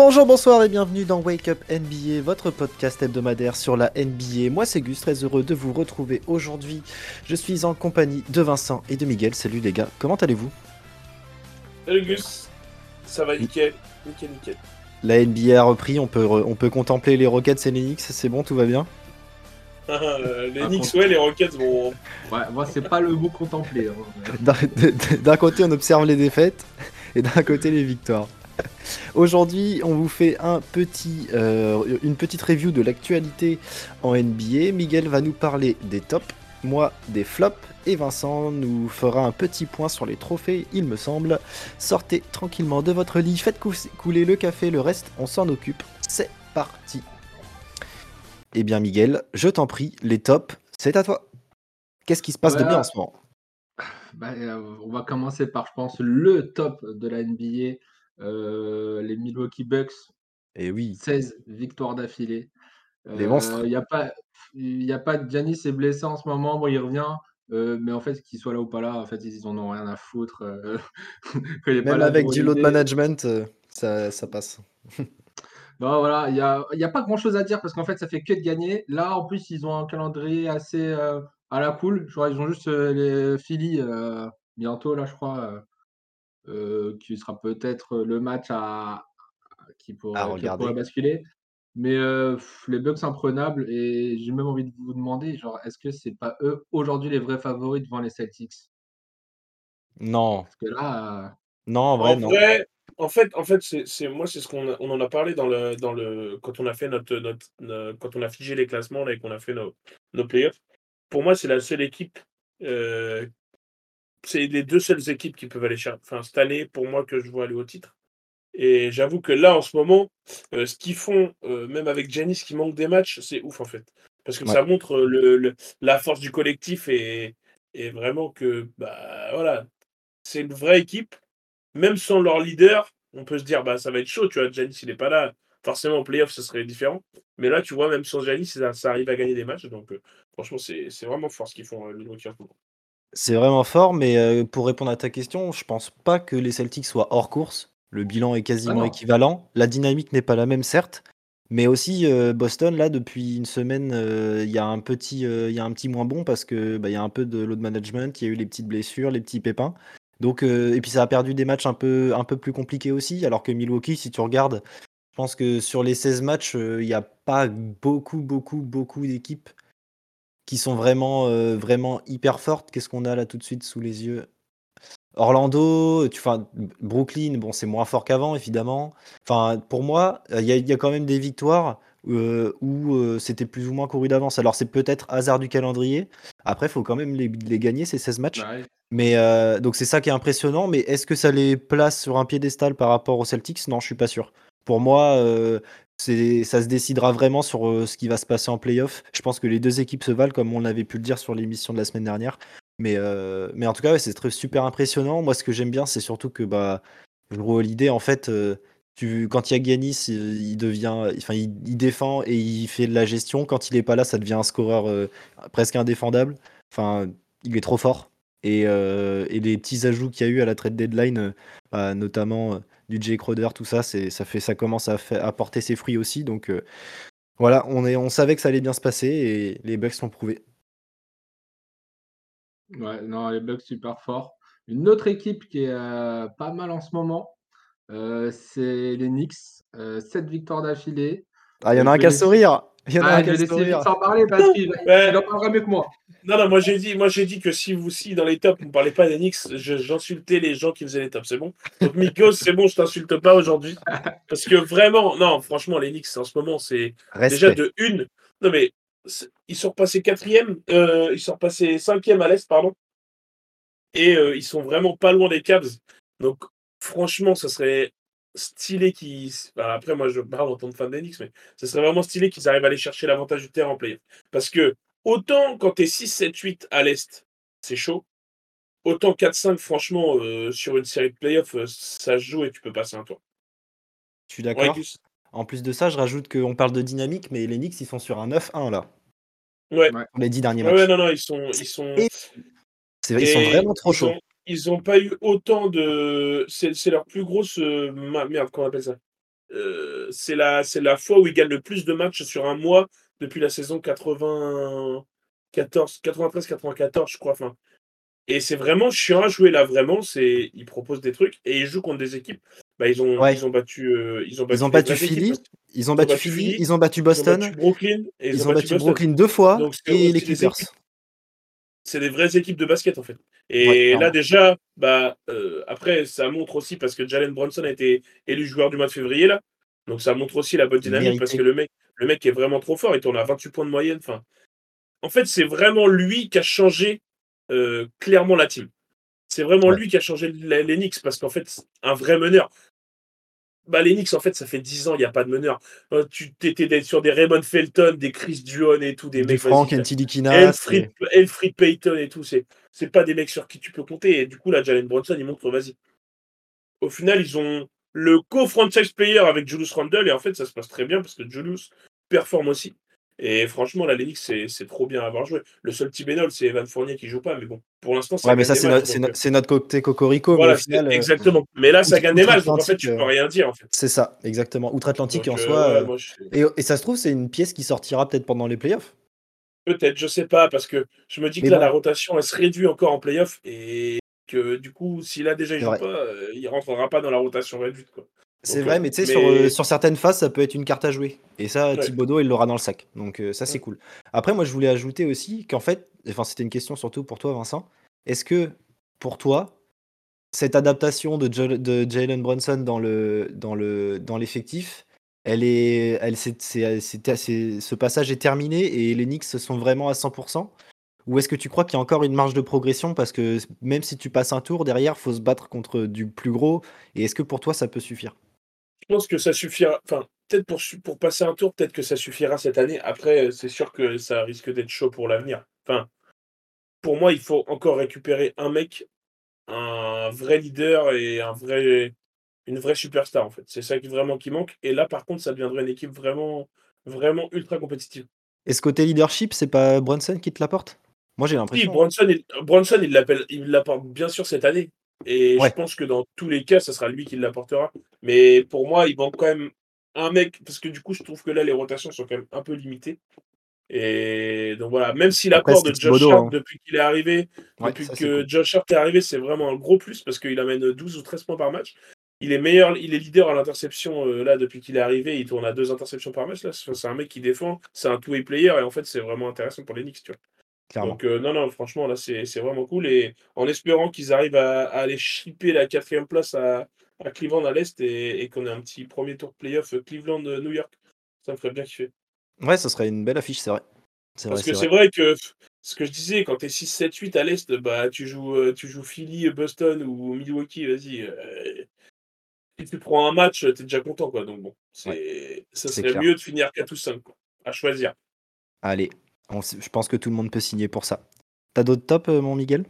Bonjour, bonsoir et bienvenue dans Wake Up NBA, votre podcast hebdomadaire sur la NBA. Moi c'est Gus, très heureux de vous retrouver aujourd'hui. Je suis en compagnie de Vincent et de Miguel. Salut les gars, comment allez-vous? Salut Gus, ça va nickel, nickel, nickel. La NBA a repris, on peut, on peut contempler les Rockets et les Knicks, c'est bon, tout va bien? Euh, les Knicks, ouais, les Rockets vont. Ouais, moi, c'est pas le mot contempler. hein. D'un côté, on observe les défaites et d'un côté, les victoires. Aujourd'hui, on vous fait euh, une petite review de l'actualité en NBA. Miguel va nous parler des tops, moi des flops, et Vincent nous fera un petit point sur les trophées, il me semble. Sortez tranquillement de votre lit, faites cou- couler le café, le reste, on s'en occupe. C'est parti. Eh bien, Miguel, je t'en prie, les tops, c'est à toi. Qu'est-ce qui se passe de bien en ce moment? Bah, euh, on va commencer par, je pense, le top de la NBA. Euh, les Milwaukee Bucks, Eh oui, 16 victoires d'affilée. Les monstres. Il n'y a pas, il a pas de Giannis est blessé en ce moment. Bon, il revient. euh, mais en fait, qu'il soit là ou pas là, en fait, ils en ont rien à foutre. euh, quand il est pas même là avec du load management, euh, ça, ça passe. Non, voilà, il n'y a, y a pas grand-chose à dire parce qu'en fait, ça fait que de gagner. Là, en plus, ils ont un calendrier assez euh, à la cool. Ils ont juste euh, les Philly euh, bientôt, là, je crois, euh, euh, qui sera peut-être le match à, qui, pourrait basculer. Mais euh, les Bucks imprenables, et j'ai même envie de vous demander, genre, est-ce que c'est pas eux aujourd'hui les vrais favoris devant les Celtics? Non, Parce que là, non, en vrai, en non. vrai, en fait, en fait, c'est, moi, c'est ce qu'on on en a parlé dans le, dans le, quand on a fait notre, notre, no- quand on a figé les classements là, et qu'on a fait nos, nos playoffs. Pour moi, c'est la seule équipe, euh, c'est les deux seules équipes qui peuvent aller chercher, enfin, cette année, pour moi, que je vois aller au titre. Et j'avoue que là, en ce moment, euh, ce qu'ils font, euh, même avec Giannis qui manque des matchs, c'est ouf en fait. Parce que Ouais. ça montre euh, le, le- la force du collectif et, et vraiment que, bah voilà, c'est une vraie équipe. Même sans leur leader, on peut se dire, bah ça va être chaud, tu vois, Giannis il n'est pas là. Forcément, en playoff, ce serait différent. Mais là, tu vois, même sans Giannis, ça, ça arrive à gagner des matchs. Donc, euh, franchement, c'est vraiment fort ce qu'ils font, euh, Milwaukee en ce moment. C'est vraiment fort, mais euh, pour répondre à ta question, je pense pas que les Celtics soient hors course. Le bilan est quasiment équivalent. La dynamique n'est pas la même, certes. Mais aussi, euh, Boston, là, depuis une semaine, euh, il y, a un petit, euh, il y a un petit moins bon parce que bah, il y a un peu de load management, il y a eu les petites blessures, les petits pépins. Donc, et puis ça a perdu des matchs un peu, un peu plus compliqués aussi. Alors que Milwaukee, si tu regardes, je pense que sur les 16 matchs, il n'y a pas beaucoup, beaucoup, beaucoup d'équipes qui sont vraiment, euh, vraiment hyper fortes. Qu'est-ce qu'on a là tout de suite sous les yeux? Orlando, tu, enfin, Brooklyn, bon, c'est moins fort qu'avant, évidemment. Enfin, pour moi, il y, a- il y a quand même des victoires euh, où euh, c'était plus ou moins couru d'avance. Alors, c'est peut-être hasard du calendrier. Après, il faut quand même les, les gagner, ces 16 matchs. bah, ouais. Mais euh, donc, c'est ça qui est impressionnant. Mais est-ce que ça les place sur un piédestal par rapport aux Celtics? Non, je suis pas sûr. Pour moi, euh, ça se décidera vraiment sur euh, ce qui va se passer en playoff. Je pense que les deux équipes se valent, comme on avait pu le dire sur l'émission de la semaine dernière. Mais, euh, mais en tout cas, ouais, c'est très- super impressionnant. Moi, ce que j'aime bien, c'est surtout que bah, Drew Holiday, en fait, euh, quand il y a Giannis, il, devient, enfin, il, défend et il fait de la gestion. Quand il est pas là, ça devient un scoreur presque indéfendable. Enfin, il est trop fort. Et, et les petits ajouts qu'il y a eu à la trade deadline, bah, notamment du Jay Crowder, tout ça, c'est, ça fait, ça commence à, fa- à porter ses fruits aussi. Donc euh, voilà, on, est, on savait que ça allait bien se passer et les Bucks l'ont prouvé. Ouais, non, les Bucks super forts. Une autre équipe qui est euh, pas mal en ce moment, euh, c'est les Knicks. Euh, 7 victoires d'affilée. Ah, il y en a un qui a sourire. Il y en a Ah, un je qui a sourire. Victor parler parce qu'il Ouais. en parlera mieux que moi. Non, non, moi j'ai dit, moi j'ai dit que si vous, si dans les tops, vous ne parlez pas je- j'insultais les gens qui faisaient les tops, c'est bon? Donc Mikos, c'est bon, je t'insulte pas aujourd'hui. Parce que vraiment, non, franchement, les Knicks en ce moment, c'est déjà de une. Non, mais ils sont repassés quatrième, euh, ils sont repassés cinquième à l'Est, pardon. Et euh, ils sont vraiment pas loin des Cavs. Donc, franchement, ça serait stylé qu'ils. enfin, après, moi, je parle en tant que fan des Knicks, mais ça serait vraiment stylé qu'ils arrivent à aller chercher l'avantage du terrain en play. Parce que, autant quand t'es 6, 7, 8 à l'Est, c'est chaud. Autant 4-5, franchement, euh, sur une série de playoffs, euh, ça se joue et tu peux passer un tour. Je suis d'accord. En plus de ça, je rajoute qu'on parle de dynamique, mais les Knicks, ils sont sur un 9-1 là, Ouais. Les 10 derniers Ouais, matchs. ouais, non, non, ils sont. Ils sont... Et- C'est vrai, ils sont vraiment trop chauds. Ils ont pas eu autant de. C'est leur plus grosse. euh, Merde, comment on appelle ça? Euh, c'est la, la fois où il gagne le plus de matchs sur un mois depuis la saison 94, 93-94, je crois. Enfin, et c'est vraiment chiant à jouer là, vraiment. C'est, ils proposent des trucs et ils jouent contre des équipes. Bah, ils ont, Ouais. ils ont battu, euh, ils ont battu, Ils ont battu équipes, Philly, ils ont battu Philly, Philly, ils ont battu ont Boston, battu Brooklyn et ils ont battu Boston. Brooklyn deux fois Donc, et les Clippers. c'est des vraies équipes de basket en fait. Et Ouais, là déjà, bah euh, après ça montre aussi parce que Jalen Brunson a été élu joueur du mois de février là, donc ça montre aussi la bonne dynamique parce que le mec, le mec est vraiment trop fort. Il tourne à 28 points de moyenne. Enfin, en fait c'est vraiment lui qui a changé euh, clairement la team. C'est vraiment Ouais. lui qui a changé Knicks parce qu'en fait un vrai meneur. Bah, les Knicks, en fait, ça fait 10 ans, il n'y a pas de meneur. Euh, tu étais sur des Raymond Felton, des Chris Duhon et tout, des Du mecs. Frank, vas-y, Anthony Kinas. Elfrid, Elfrid Payton et tout, c'est, c'est pas des mecs sur qui tu peux compter. Et du coup, là, Jalen Brunson, il montre, vas-y. Au final, ils ont le co-franchise player avec Julius Randle, et en fait, ça se passe très bien parce que Julius performe aussi. Et franchement, la Lennox, c'est, trop bien à avoir joué. Le seul petit bénol, c'est Evan Fournier qui joue pas, mais bon, pour l'instant, ça Ouais, mais ça, des c'est notre, côté cocorico, voilà, mais au c'est- final, euh, exactement. Mais là, ça gagne des matchs, donc en fait, tu peux euh, rien dire, en fait. c'est ça, exactement. Outre-Atlantique, en euh, soi. euh, et, et ça se trouve, c'est une pièce qui sortira peut-être pendant les playoffs. Peut-être, je sais pas, parce que je me dis que Mais là, bon. la rotation, elle se réduit encore en playoff et que du coup, s'il a déjà il joue pas, euh, il rentrera pas dans la rotation réduite. Quoi. C'est vrai, mais tu sais, mais- sur, euh, sur certaines phases, ça peut être une carte à jouer. Et ça, Ouais. Thibodeau, il l'aura dans le sac. Donc euh, ça, c'est Ouais. cool. Après, moi, je voulais ajouter aussi qu'en fait, enfin, c'était une question surtout pour toi, Vincent. Est-ce que, pour toi, cette adaptation de, Jo- de Jalen Brunson dans le dans le dans l'effectif, elle est, elle, ce passage est terminé et les Knicks sont vraiment à 100% Ou est-ce que tu crois qu'il y a encore une marge de progression? Parce que même si tu passes un tour derrière, faut se battre contre du plus gros Et est-ce que pour toi, ça peut suffire? Pense que ça suffira. Enfin, peut-être pour, passer un tour, peut-être que ça suffira cette année. Après, euh, c'est sûr que ça risque d'être chaud pour l'avenir. Enfin, pour moi, il faut encore récupérer un mec, un vrai leader et un vrai, une vraie superstar, en fait. C'est ça qui vraiment qui manque. Et là, par contre, ça deviendrait une équipe vraiment, vraiment ultra compétitive. Et ce côté leadership, c'est pas Brunson qui te l'apporte? Moi, j'ai Oui, l'impression. Bronson, il, Bronson, il l'appelle, il l'apporte bien sûr cette année. Et Ouais. je pense que dans tous les cas, ça sera lui qui l'apportera. Mais pour moi, il manque quand même un mec, parce que du coup, je trouve que là, les rotations sont quand même un peu limitées. Et donc voilà, même si l'apport de Josh Hart hein. depuis qu'il est arrivé, Ouais, depuis ça, que cool. Josh Hart est arrivé, c'est vraiment un gros plus parce qu'il amène 12 ou 13 points par match. Il est meilleur, il est leader à l'interception euh, là depuis qu'il est arrivé. Il tourne à deux interceptions par match. Là, c'est c'est un mec qui défend, c'est un two-way player et en fait, c'est vraiment intéressant pour les Knicks. Tu vois. Clairement. Donc, euh, non, non, franchement, là, c'est vraiment cool. Et en espérant qu'ils arrivent à, à aller shipper la quatrième place à, à Cleveland à l'Est et, et qu'on ait un petit premier tour de playoff Cleveland-New York. Ça me ferait bien kiffer. Ouais, ça serait une belle affiche, c'est vrai. Parce que c'est vrai. vrai que ce que je disais, quand t'es 6, 7, 8 à l'Est, bah, tu joues, euh, tu joues Philly, Boston ou Milwaukee, vas-y. euh, si tu prends un match, t'es déjà content, quoi. Donc bon, c'est ça serait mieux de finir 4 ou 5, quoi, à choisir. Allez, on je pense que tout le monde peut signer pour ça. T'as d'autres tops, euh, mon Miguel?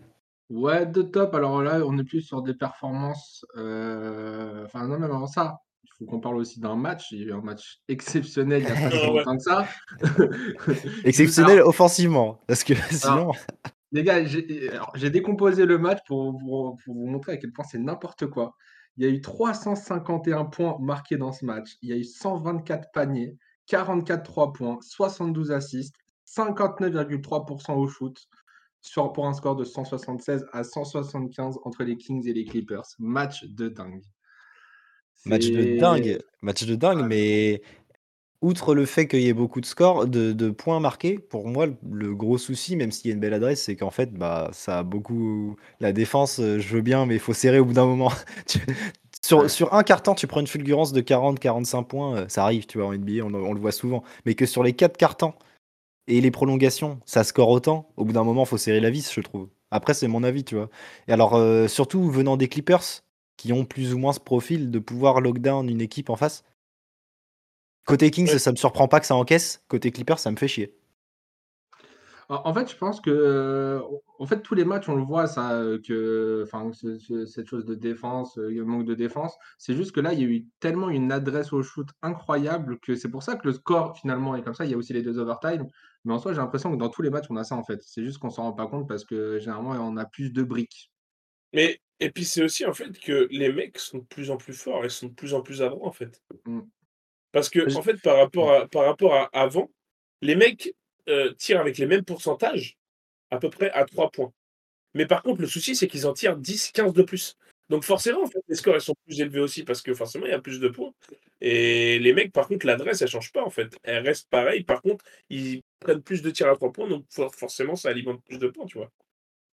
Ouais, de top. Alors là, on est plus sur des performances. euh, Enfin, non, même avant ça, il faut qu'on parle aussi d'un match. Il y a eu un match exceptionnel il n'y a pas si longtemps que ça. Exceptionnel Alors, offensivement. Parce que sinon. les gars, j'ai décomposé le match pour, pour- pour vous montrer à quel point c'est n'importe quoi. Il y a eu 351 points marqués dans ce match. Il y a eu 124 paniers, 44 3 points, 72 assists, 59,3% au shoot sur, pour un score de 176 à 175 entre les Kings et les Clippers. Match de dingue. Match de dingue. Match de dingue, Ah, mais outre le fait qu'il y ait beaucoup de scores, de, de points marqués, pour moi, le gros souci, même s'il y a une belle adresse, c'est qu'en fait, bah, ça a beaucoup. La défense, euh, je veux bien, mais il faut serrer au bout d'un moment. Sur un carton, tu prends une fulgurance de 40-45 points, euh, ça arrive, tu vois, en NBA, on, on le voit souvent. Mais que sur les quatre cartons et les prolongations, ça score autant, au bout d'un moment, il faut serrer la vis, je trouve. Après, c'est mon avis, tu vois. Et alors, euh, surtout venant des Clippers, qui ont plus ou moins ce profil de pouvoir lockdown une équipe en face. Côté Kings, Ouais. ça me surprend pas que ça encaisse. Côté Clippers, ça me fait chier. En fait, je pense que, euh, en fait, tous les matchs, on le voit, ça, que, enfin, ce- ce- cette chose de défense, euh, le manque de défense. C'est juste que là, il y a eu tellement une adresse au shoot incroyable que c'est pour ça que le score, finalement, est comme ça. Il y a aussi les deux overtime. Mais en soi, j'ai l'impression que dans tous les matchs, on a ça, en fait. C'est juste qu'on s'en rend pas compte parce que généralement, on a plus de briques. Mais et puis c'est aussi en fait que les mecs sont de plus en plus forts et sont de plus en plus adroits en fait. Mmh. Parce que Je en fait par rapport ouais. à par rapport à avant, les mecs, heu, tirent avec les mêmes pourcentages, à peu près à 3 points. Mais par contre le souci c'est qu'ils en tirent 10-15 de plus. Donc forcément en fait les scores ils sont plus élevés aussi parce que forcément il y a plus de points et les mecs par contre l'adresse elle change pas en fait. Elle reste pareille, par contre ils prennent plus de tirs à 3 points donc for forcément ça alimente plus de points, tu vois?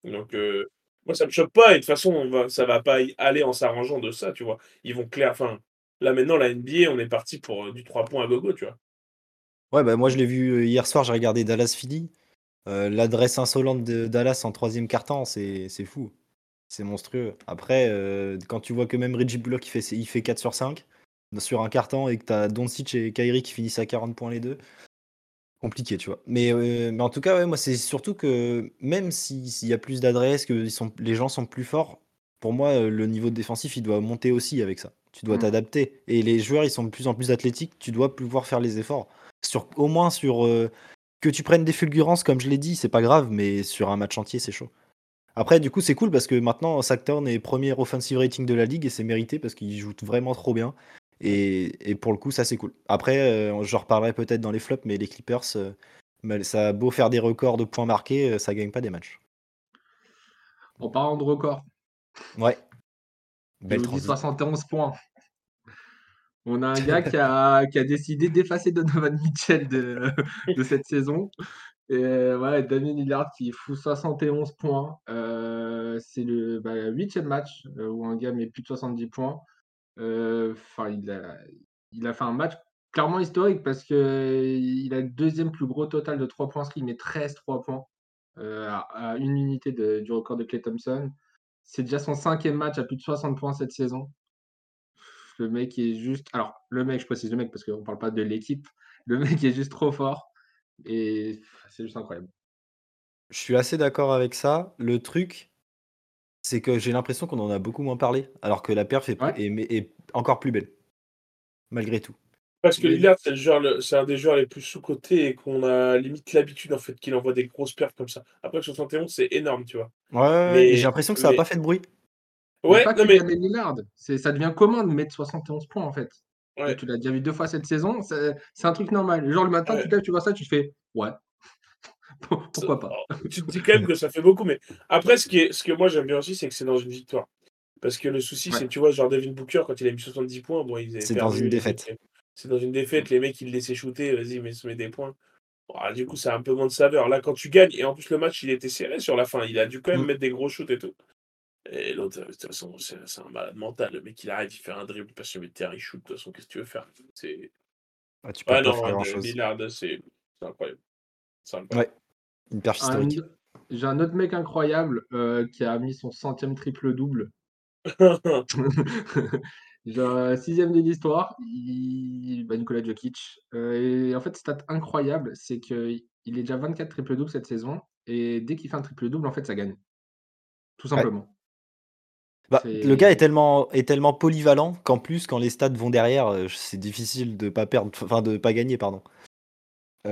Donc heu, moi ça me choque pas et de toute façon on va ça va pas aller en s'arrangeant de ça, tu vois? Ils vont clair enfin, là maintenant la NBA on est parti pour, heu, du 3 points à gogo, tu vois? Ouais, bah, moi je l'ai vu, heu, hier soir, j'ai regardé Dallas Philly. L'adresse insolente de Dallas en 3e quart-temps, c'est fou. C'est monstrueux. Après, quand tu vois que même Reggie Bullock il fait il fait 4 sur 5 sur un quart-temps et que tu as Doncic et Kyrie qui finissent à 40 points les 2 compliqué, tu vois? Mais mais en tout cas, ouais, moi c'est surtout que même si s'il y a plus d'adresse, que ils sont les gens sont plus forts, pour moi, heu, le niveau défensif, il doit monter aussi avec ça. Tu dois Mmh. t'adapter et les joueurs, ils sont de plus en plus athlétiques, tu dois pouvoir faire les efforts. Sur au moins sur, heu, que tu prennes des fulgurances comme je l'ai dit, c'est pas grave, mais sur un match entier, c'est chaud. Après du coup, c'est cool parce que maintenant Sacktown est 1er offensive rating de la ligue et c'est mérité parce qu'il joue vraiment trop bien et et pour le coup, ça c'est cool. Après, heu, j'en reparlerai peut-être dans les flops, mais les Clippers, mal ça a beau faire des records de points marqués, heu, ça gagne pas des matchs. En parlant de records Ouais. je Belle vous dis transi 71 points. On a un gars qui a qui a décidé d'effacer Donovan Mitchell de de cette saison et ouais, Damien Lillard qui fout 71 points. C'est le, bah, 8e match, où un gars met plus de 70 points. Heu, enfin il a fait un match clairement historique parce qu'il a le 2e plus gros total de 3 points inscrits, il met 13 3 points, heu, à 1 unité du record de Klay Thompson. C'est déjà son 5e match à plus de 60 points cette saison. Le mec est juste alors le mec, je précise le mec parce qu'on parle pas de l'équipe. Le mec est juste trop fort et c'est juste incroyable. Je suis assez d'accord avec ça. Le truc, c'est que j'ai l'impression qu'on en a beaucoup moins parlé, alors que la perf est plus Ouais. est mais est encore plus belle. Malgré tout. Parce que Mais Lillard, c'est un des joueurs les plus sous-cotés et qu'on a limite l'habitude en fait qu'il envoie des grosses perfs comme ça. Après 71 c'est énorme, tu vois? Ouais, et j'ai Mais l'impression que ça a mais pas fait de bruit. mais Ouais, pas non mais Damien Lillard, c'est ça devient commun de mettre 71 points en fait. Ouais. tu l'as déjà vu 2 fois cette saison, c'est un truc normal. Genre le matin, tu Ouais. tu vois ça, tu te fais: «Ouais, pourquoi pas?» oh, tu te dis quand même que ça fait beaucoup, mais après ce qui est ce que moi j'aime bien aussi, c'est que c'est dans une victoire. Parce que le souci, Ouais. c'est tu vois, genre Devin Booker quand il a mis 70 points, bon C'est dans une défaite. c'est dans une défaite, les mecs ils le laissaient shooter, vas-y mets s mets des points. Ouah, du coup, ça a un peu moins de saveur. Là, quand tu gagnes et en plus le match il était serré sur la fin, il a dû quand même Mmh. mettre des gros shoots et tout et l'autre, de toute façon, c'est un malade mental. Le mec il arrive, il fait un dribble, il passe sur le terrain, il shoot, de toute façon qu'est-ce que tu veux faire? C'est Ouais, tu peux pas non, faire grand-chose. C'est incroyable. C'est incroyable. Ouais, une perf Un historique. j'ai un autre mec incroyable, heu, qui a mis son 100e triple double. Genre, heu, 6e de l'histoire, il bah, Nikola Jokic, heu et en fait, stat incroyable, c'est qu'il est déjà 24 triple double cette saison et dès qu'il fait un triple double, en fait, ça gagne. Tout Ouais. simplement. Bah, le gars est tellement est tellement polyvalent qu'en plus quand les stats vont derrière, heu, c'est difficile de pas perdre, enfin de pas gagner, pardon.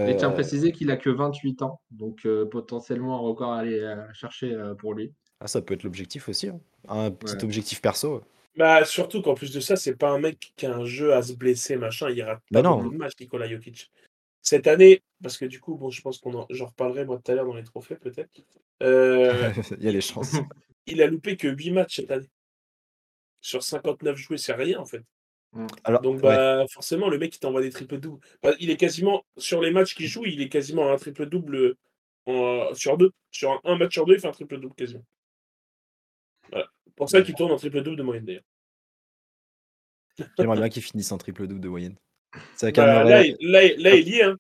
Et tiens à Heu, préciser qu'il a que 28 ans, donc heu, potentiellement un record à aller, heu, chercher, pour lui. ah ça peut être l'objectif aussi, hein. Un Ouais. petit objectif perso. Bah, surtout qu'en plus de ça, c'est pas un mec qui a un jeu à se blesser, machin, il rate Bah pas beaucoup non. De matchs, Nikola Jokic. Cette année, parce que du coup, bon, je pense qu'on en j'en reparlerai moi tout à l'heure dans les trophées peut-être, Il y a il des chances. il a loupé que 8 matchs cette année. Sur 59 joués, c'est rien en fait. Alors Donc ouais. bah, forcément le mec il t'envoie des triples doubles. Bah, il est quasiment sur les matchs qu'il joue, il est quasiment à un triple double, en sur 2. Sur un un match sur 2, il fait un triple double quasiment. Voilà. Pour ça qu'il tourne en triple double de moyenne d'ailleurs. J'aimerais bien qu'il finisse en triple double de moyenne. Ça Bah, là il là il là ça il y est, hein.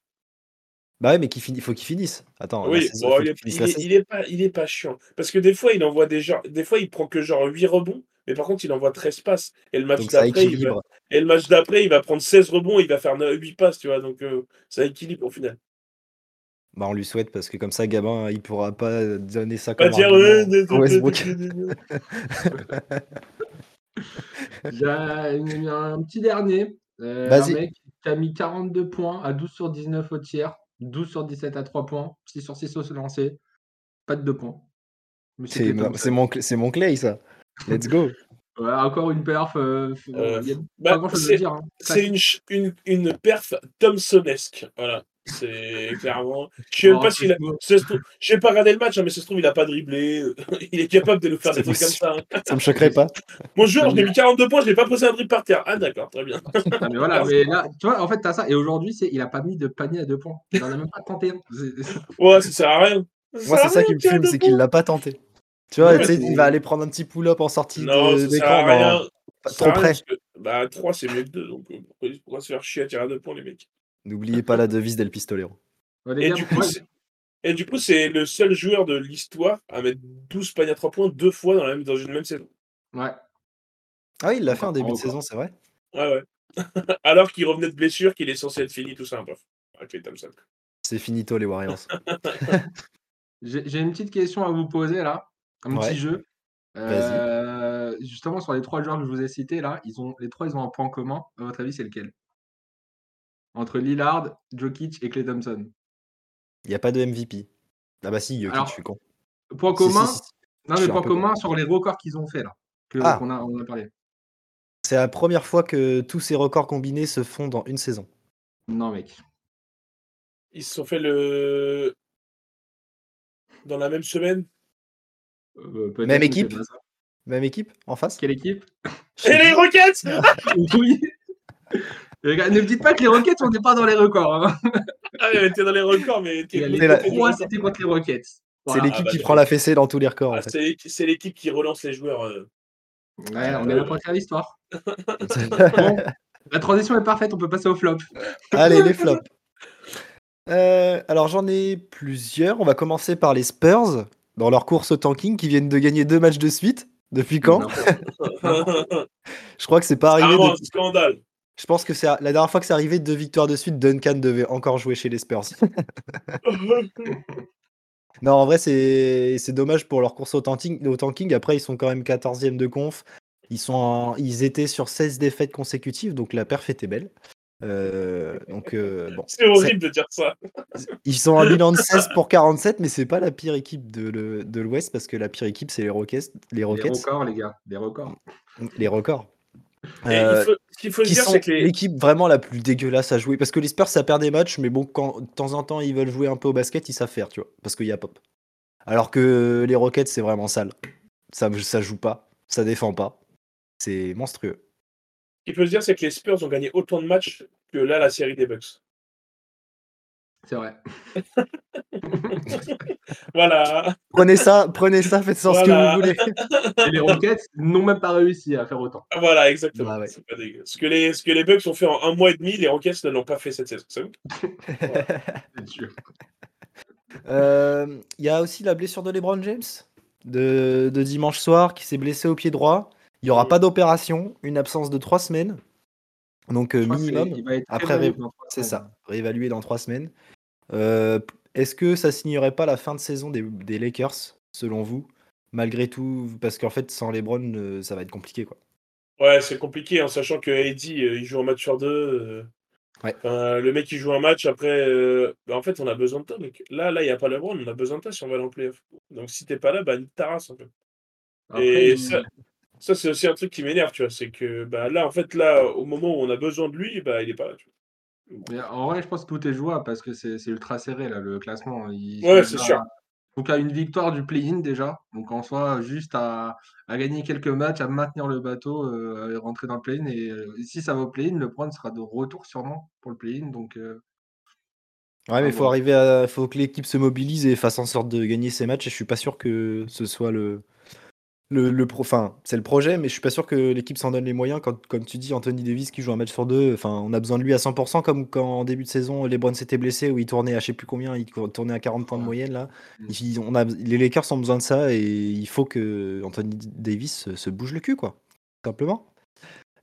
bah ouais, mais qu'il finit faut qu'il finisse. Attends, la Oui, saison bon, faut il il est il est pas il est pas chiant. Parce que des fois, il envoie des genres des fois, il prend que genre 8 rebonds, mais par contre, il envoie 13 passes et le match d'après, il va et le match il va prendre 16 rebonds, il va faire ne 8 passes, tu vois? Donc heu, ça équilibre au final. Bah, on lui souhaite parce que comme ça Gabin, il pourra pas, donner ça Va comme dire: «Ouais, argument à Westbrook. J'ai un petit dernier, un Vas-y. mec qui a mis 42 points à 12 sur 19 au tiers, 12 sur 17 à 3 points, 6 sur 6 au lancer, pas de 2 points. C'est mon, mon Clay, ça. Let's go. Ouais, encore une perf. euh, Euh, bah, c'est- hein. Une, une, une perf Thompsonesque. Voilà. C'est clairement. Je sais même Oh, pas s'il a. sais pas regarder le match, hein, mais ça se trouve, il a pas dribblé. Il est capable de nous faire des trucs comme ça. hein. Ça me choquerait pas. Bonjour, j'ai mis 42 points, je n'ai pas posé un dribble par terre. Ah, d'accord, très bien. Ah, mais voilà, mais là, tu vois, en fait, t'as ça. Et aujourd'hui, c'est, il a pas mis de panier à deux points. Il en a même pas tenté un. C'est- Ouais, ça sert à rien. Moi, c'est ça qui me fume, c'est qu'il l'a pas tenté. Tu vois, Ouais, il va aller prendre un petit pull-up en sortie Non, de- d'écran. rien. pas trop rien près. que- Bah, 3, c'est mieux que 2. Donc, euh, pourquoi, pourquoi se faire chier à tirer à deux points, les mecs? N'oubliez pas la devise d'El Pistolero. Ouais, Et gars, du coup, Et du coup, c'est le seul joueur de l'histoire à mettre 12 paniers à 3 points deux fois dans, la même, dans une même saison. ouais. Ah oui, il l'a fait en début de saison, c'est vrai. Ouais, ouais. Alors qu'il revenait de blessure, qu'il est censé être fini, tout ça, un peu. Avec les Thompson. C'est finito, les Warriors. J'ai une petite question à vous poser là, un Ouais. petit jeu. Vas-y. Euh, justement, sur les trois joueurs que je vous ai cités là, ils ont, les trois ils ont un point commun. À votre avis, c'est lequel? Entre Lillard, Jokic et Clay Thompson. Il n'y a pas de MVP. Ah bah si, Jokic, Alors, je suis con. Point Si, si, commun? si, si. Non, je mais suis un point peu commun sur les records qu'ils ont fait là, que- Ah. qu'on a, on a parlé. C'est la première fois que tous ces records combinés se font dans une saison. Non, mec. Ils se sont fait le. Dans la même semaine? Euh, Même équipe. Même équipe en face Quelle équipe? Et les Rockets Oui. Ne me dites pas que les Rockets, on n'est pas dans les records. Hein. Ah, était dans les records, mais. t'es- la- trois, c'était contre les Rockets. C'est l'équipe Ah bah, qui je- prend la fessée dans tous les records. Ah, en fait. c'est l'équ- c'est l'équipe qui relance les joueurs. euh. Ouais, on est là pour écrire l'histoire. Bon, la transition est parfaite, on peut passer au flop. Allez, les flops. Euh, alors j'en ai plusieurs. On va commencer par les Spurs dans leur course au tanking qui viennent de gagner deux matchs de suite. Depuis quand Je crois que c'est pas arrivé. Depuis- scandale. Je pense que c'est la dernière fois que c'est arrivé deux victoires de suite. Duncan devait encore jouer chez les Spurs. non, en vrai c'est c'est dommage pour leur course au tanking. Au tanking. Après ils sont quand même 14e de conf. Ils sont en- ils étaient sur 16 défaites consécutives, donc la perf était belle. Euh, donc euh, bon. C'est horrible de dire ça. Ils sont en bilan de 16 pour 47, mais c'est pas la pire équipe de de l'Ouest parce que la pire équipe c'est les Rockets, les Les Rockets, records, les gars, les records. les records. Euh, il faut- ce qu'il faut qui dire, c'est que les. l'équipe vraiment la plus dégueulasse à jouer parce que les Spurs ça perd des matchs, mais bon quand de temps en temps ils veulent jouer un peu au basket, ils savent faire, tu vois, parce qu'il y a pop. Alors que les Rockets c'est vraiment sale, ça ça joue pas, ça défend pas, c'est monstrueux. Ce qu'il faut se dire, c'est que les Spurs ont gagné autant de matchs que là, la série des Bucks. C'est vrai. Voilà. Prenez ça, prenez ça, faites ça ce que Voilà. vous voulez. Et les Rockets n'ont même pas réussi à faire autant. Voilà, exactement. Ah ouais. C'est pas dégueu. Ce que, les, ce que les Bucks ont fait en un mois et demi, les Rockets ne l'ont pas fait cette saison. C'est ouf. C'est sûr. Euh, Il y a aussi la blessure de LeBron James de, de dimanche soir qui s'est blessé au pied droit. Il n'y aura Mm. pas d'opération, une absence de trois semaines. Donc euh, minimum, c'est- il va être Après, c'est ça, réévalué dans trois semaines. Euh, Est-ce que ça signerait pas la fin de saison des, des Lakers, selon vous? Malgré tout, parce qu'en fait, sans LeBron, euh, ça va être compliqué. quoi. Ouais, c'est compliqué en sachant que euh, il joue un match sur deux. euh, Ouais. enfin, le mec, il joue un match après. euh, bah, en fait, on a besoin de toi, mec. Là, là, il n'y a pas LeBron, on a besoin de toi si on va aller en playoff. Donc, si t'es pas là, bah, nique ta race un peu. Après, Et il- ça, ça c'est aussi un truc qui m'énerve, tu vois. C'est que bah, là, en fait, là, au moment où on a besoin de lui, bah, il est pas là. Tu vois. Mais en vrai, je pense que tout est jouable parce que c'est c'est ultra serré là, le classement. Ouais, c'est sûr. Donc, à une victoire du play-in déjà. Donc, en soi, juste à, à gagner quelques matchs, à maintenir le bateau euh, et rentrer dans le play-in. Et euh, si ça va au play-in, le point sera de retour sûrement pour le play-in. Donc, euh, Ouais, mais il faut bon. arriver à, faut que l'équipe se mobilise et fasse en sorte de gagner ses matchs. Et je suis pas sûr que ce soit le, le, le pro, enfin, c'est le projet, mais je suis pas sûr que l'équipe s'en donne les moyens. Quand, comme tu dis, Anthony Davis qui joue un match sur deux, enfin, on a besoin de lui à 100%, comme quand en début de saison, LeBron s'était blessé où il tournait à je sais plus combien, il tournait à 40 points de moyenne là. Mm. Il- on a, les Lakers ont besoin de ça et il faut que Anthony Davis se, se bouge le cul, quoi, simplement.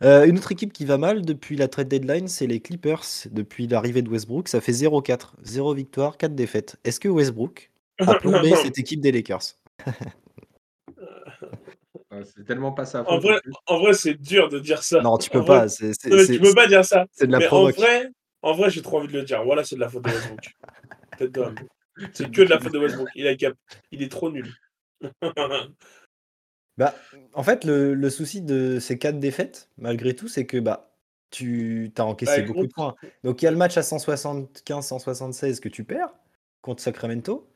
Euh, une autre équipe qui va mal depuis la trade deadline, c'est les Clippers. Depuis l'arrivée de Westbrook, ça fait 0-4. 0 victoire, 4 défaites. Est-ce que Westbrook a plombé cette équipe des Lakers? c'est tellement pas sa En vrai, en vrai c'est dur de dire ça. Non, tu peux En vrai, pas. c'est- c'est- non, mais c'est- tu peux pas dire ça. C'est de la mais en vrai, en vrai j'ai trop envie de le dire. Voilà, c'est de la faute de Westbrook. C'est que de la faute de Westbrook. Il, a cap- il est trop nul. Bah, en fait, le, le souci de ces quatre défaites, malgré tout, c'est que bah, tu as encaissé Bah, beaucoup de points. Donc, il y a le match à 175-176 que tu perds contre Sacramento.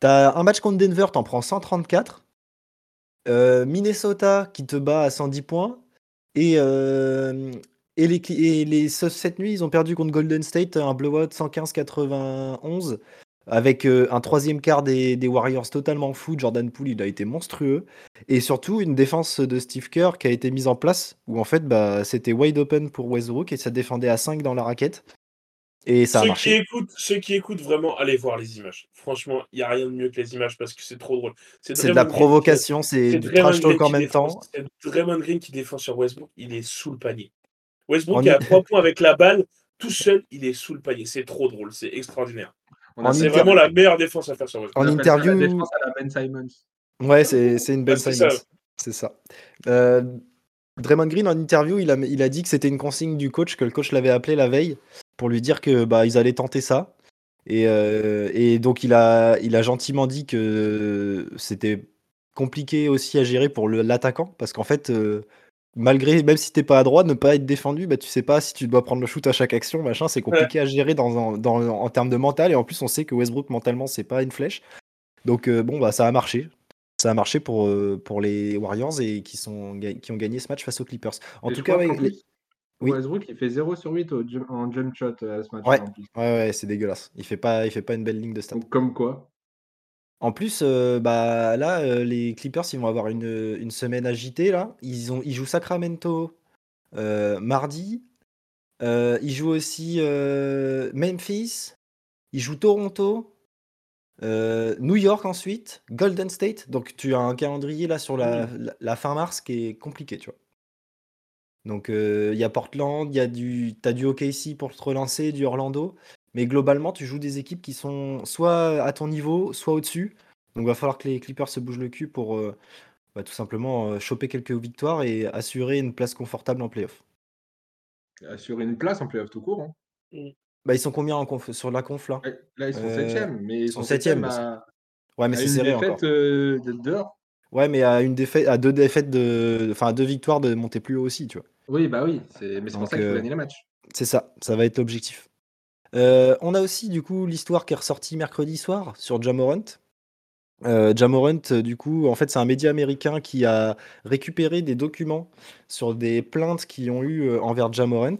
Tu as un match contre Denver, tu en prends 134. Euh, Minnesota qui te bat à 110 points. Et, euh, et, les, et les, cette nuit, ils ont perdu contre Golden State un blowout 115-91 avec euh, un troisième quart des, des, Warriors totalement fou. Jordan Poole, il a été monstrueux. Et surtout, une défense de Steve Kerr qui a été mise en place où en fait, bah, c'était wide open pour Westbrook et ça défendait à 5 dans la raquette. Et ça ceux a marché. Qui écoutent, ceux qui écoutent vraiment, allez voir les images. Franchement, il n'y a rien de mieux que les images parce que c'est trop drôle. C'est de la provocation, c'est du trash talk en même temps. C'est Draymond Green qui défend sur Westbrook, il est sous le panier. Westbrook est à 3 points avec la balle, tout seul, il est sous le panier. C'est trop drôle, c'est extraordinaire. C'est vraiment la meilleure défense à faire sur Westbrook. En interview. La défense à la Ben Simons. Ouais, c'est une Ben c'est Simons. ça. C'est ça. Euh, Draymond Green, en interview, il a, il a dit que c'était une consigne du coach, que le coach l'avait appelé la veille pour lui dire que bah, ils allaient tenter ça. Et, euh, et donc, il a, il a gentiment dit que c'était compliqué aussi à gérer pour l'attaquant, parce qu'en fait, euh, malgré, même si t'es pas à droite, ne pas être défendu, bah, tu sais pas si tu dois prendre le shoot à chaque action, machin, c'est compliqué à gérer dans, dans, en termes de mental. Et en plus, on sait que Westbrook, mentalement, c'est pas une flèche. Donc, euh, bon, bah, ça a marché. Ça a marché pour, pour les Warriors et qui, sont, qui ont gagné ce match face aux Clippers. En Et tout cas, ouais, les- oui. Westbrook, il fait 0 sur 8 au en jump shot euh, à ce match Ouais, en plus. ouais, ouais, c'est dégueulasse. Il fait pas, il fait pas une belle ligne de stats. Donc, comme quoi. En plus, euh, bah là, euh, les Clippers, ils vont avoir une, une semaine agitée là. Ils ont, ils jouent Sacramento euh, mardi. Euh, ils jouent aussi euh, Memphis. Ils jouent Toronto. euh, New York ensuite. Golden State. Donc tu as un calendrier là sur la, la, la fin mars qui est compliqué, tu vois. Donc euh, il y a Portland, il y a du, t'as du OKC pour te relancer, du Orlando. Mais globalement, tu joues des équipes qui sont soit à ton niveau, soit au-dessus. Donc il va falloir que les Clippers se bougent le cul pour euh, bah, tout simplement euh, choper quelques victoires et assurer une place confortable en playoff. Assurer une place en playoff tout court. hein. Bah, ils sont combien en conf- sur la conf là? Là, ils sont Euh, 7 mais ils sont sont septième, 7 à, Ouais, mais à c'est une serré défaite encore. euh, de dehors. Ouais, mais à une défaite, à deux défaites de, enfin à deux victoires de monter plus haut aussi, tu vois. Oui, bah oui. c'est- Mais c'est pour ça qu'il faut euh, gagner le match. C'est ça, ça va être l'objectif. Euh, on a aussi du coup l'histoire qui est ressortie mercredi soir sur Jamorant. Euh, Jamorant, euh, du coup, en fait, c'est un média américain qui a récupéré des documents sur des plaintes qu'ils ont eu euh, envers Jamorant.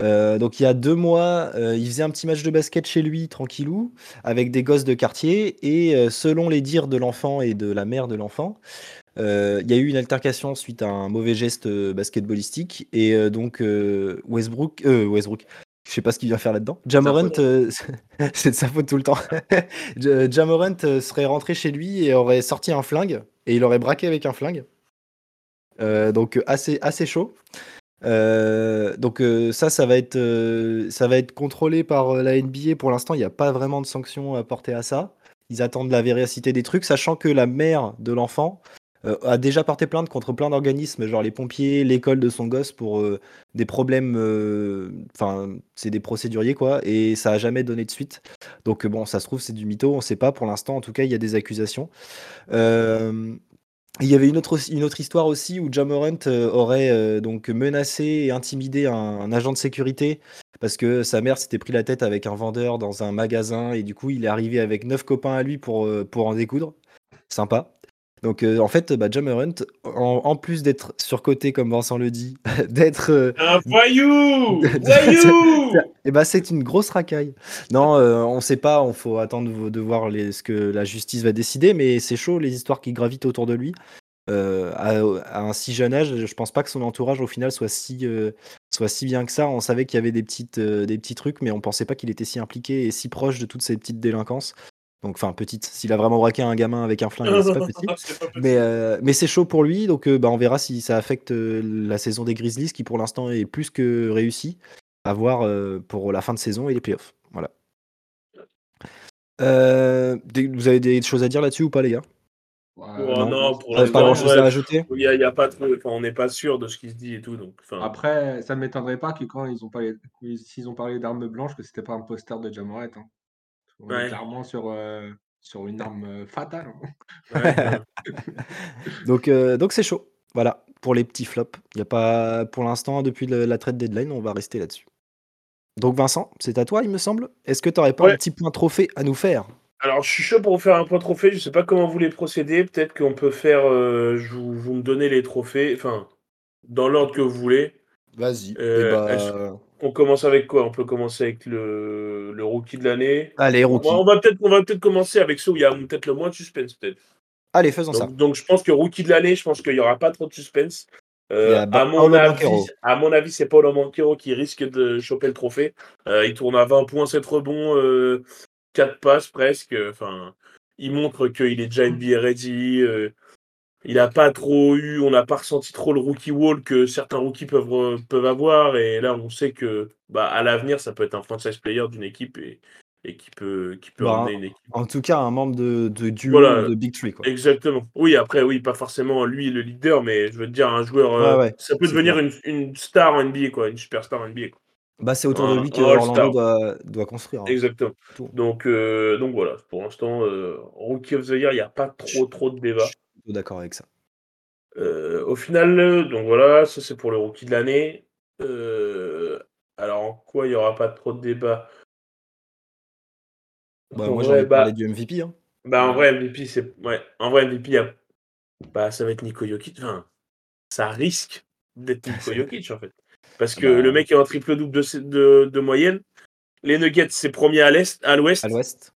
Euh, donc il y a deux mois, euh, il faisait un petit match de basket chez lui, tranquillou, avec des gosses de quartier, et euh, selon les dires de l'enfant et de la mère de l'enfant, euh, il y a eu une altercation suite à un mauvais geste euh, basketballistique, et euh, donc Westbrook, Westbrook, je sais pas ce qu'il vient faire là-dedans. Jamorant, c'est de sa faute tout le temps. Ja- Jamorant serait rentré chez lui et aurait sorti un flingue, et il aurait braqué avec un flingue. Donc assez, assez chaud. Euh, donc euh, ça, ça va être, euh, ça va être contrôlé par la NBA. Pour l'instant, il n'y a pas vraiment de sanctions apportées à ça. Ils attendent la véracité des trucs, sachant que la mère de l'enfant euh, a déjà porté plainte contre plein d'organismes, genre les pompiers, l'école de son gosse, pour euh, des problèmes. euh, Enfin, c'est des procéduriers, quoi, et ça a jamais donné de suite. Donc bon, ça se trouve, c'est du mytho, on sait pas. Pour l'instant, en tout cas, il y a des accusations. Il y avait une autre, histoire aussi où Jamorant aurait donc menacé et intimidé un, un agent de sécurité parce que sa mère s'était pris la tête avec un vendeur dans un magasin et du coup il est arrivé avec neuf copains à lui pour, pour en découdre. Sympa. Donc euh, en fait, bah, Jamorant, en, en plus d'être surcoté comme Vincent le dit, d'être euh, Un voyou Voyou et bah, c'est une grosse racaille. Non, euh, on sait pas, on faut attendre de, voir les- ce que la justice va décider, mais c'est chaud les histoires qui gravitent autour de lui. À, à un si jeune âge, je pense pas que son entourage au final soit si, soit si bien que ça. On savait qu'il y avait des, petites, des petits trucs, mais on pensait pas qu'il était si impliqué et si proche de toutes ces petites délinquances. Donc, enfin, petite, s'il a vraiment braqué un gamin avec un flingue, c'est pas petit. Pas. Mais, euh, mais c'est chaud pour lui, donc euh, bah, on verra si ça affecte euh, la saison des Grizzlies, qui pour l'instant est plus que réussie, à voir euh, pour la fin de saison et les playoffs. Voilà. Euh, vous avez des choses à dire là-dessus ou pas, les gars? Ouais, Oh, non, pour Pas- Pas grand-chose ouais. à rajouter? Il y a, il y a pas trop, on n'est pas sûr de ce qui se dit et tout, donc. Après, ça ne m'étonnerait pas que quand ils ont parlé, s'ils ont parlé d'armes blanches, que c'était pas un poster de Jamorant. hein. On Ouais. est clairement sur, euh, sur une arme euh, fatale. hein. Ouais, Donc, euh, donc c'est chaud. Voilà, pour les petits flops. Il y a pas, pour l'instant, depuis le- la trade deadline, on va rester là-dessus. Donc Vincent, c'est à toi, il me semble. Est-ce que tu n'aurais pas Ouais. un petit point trophée à nous faire? Alors, je suis chaud pour vous faire un point trophée. Je sais pas comment vous voulez procéder. Peut-être qu'on peut faire. euh, je vous, vous me donnez les trophées. Enfin, dans l'ordre que vous voulez. Vas-y. Euh, Eh bah, est-ce- On commence avec quoi? On peut commencer avec le, le rookie de l'année. Allez, On rookie. va, on va va peut-être commencer avec ceux où il y a peut-être le moins de suspense. Peut-être. Allez, faisons ça. Donc, je pense que rookie de l'année, je pense qu'il n'y aura pas trop de suspense. Euh, à, mon Paolo avis, à mon avis, c'est Paulo Banquero qui risque de choper le trophée. Euh, il tourne à 20 points, 7 rebonds, euh, 4 passes presque. Enfin, il montre qu'il est déjà NBA ready. Il n'a pas trop eu, on n'a pas ressenti trop le rookie wall que certains rookies peuvent, peuvent avoir. Et là, on sait que bah, à l'avenir, ça peut être un franchise player d'une équipe et, et qui peut, qui peut Bah, emmener une équipe. En tout cas, un membre de, de duo Voilà. de Big Tree. Quoi. Exactement. Oui, après, oui, pas forcément lui le leader, mais je veux te dire, un joueur, euh, Ouais, ça peut devenir une, une star en NBA, quoi, une superstar en NBA. Quoi. Bah, c'est autour de lui que. Orlando doit, doit construire. hein. Exactement. Donc, euh, donc voilà, pour l'instant, euh, Rookie of the Year, il n'y a pas trop, trop de débat. Plutôt d'accord avec ça. Euh, au final, euh, donc voilà, ça c'est pour le Rookie de l'année. Euh, alors, en quoi il n'y aura pas trop de débat Bah, moi, ai bah, parlé du MVP. hein. Bah, en vrai, MVP, c'est. Ouais, en vrai, MVP, a- bah, ça va être Nico Jokic. Enfin, ça risque d'être Nico Jokic, en fait. Parce que Bah. le mec est en triple-double de, de, de moyenne. Les Nuggets, c'est premier à l'Est, à l'Ouest. À l'Ouest.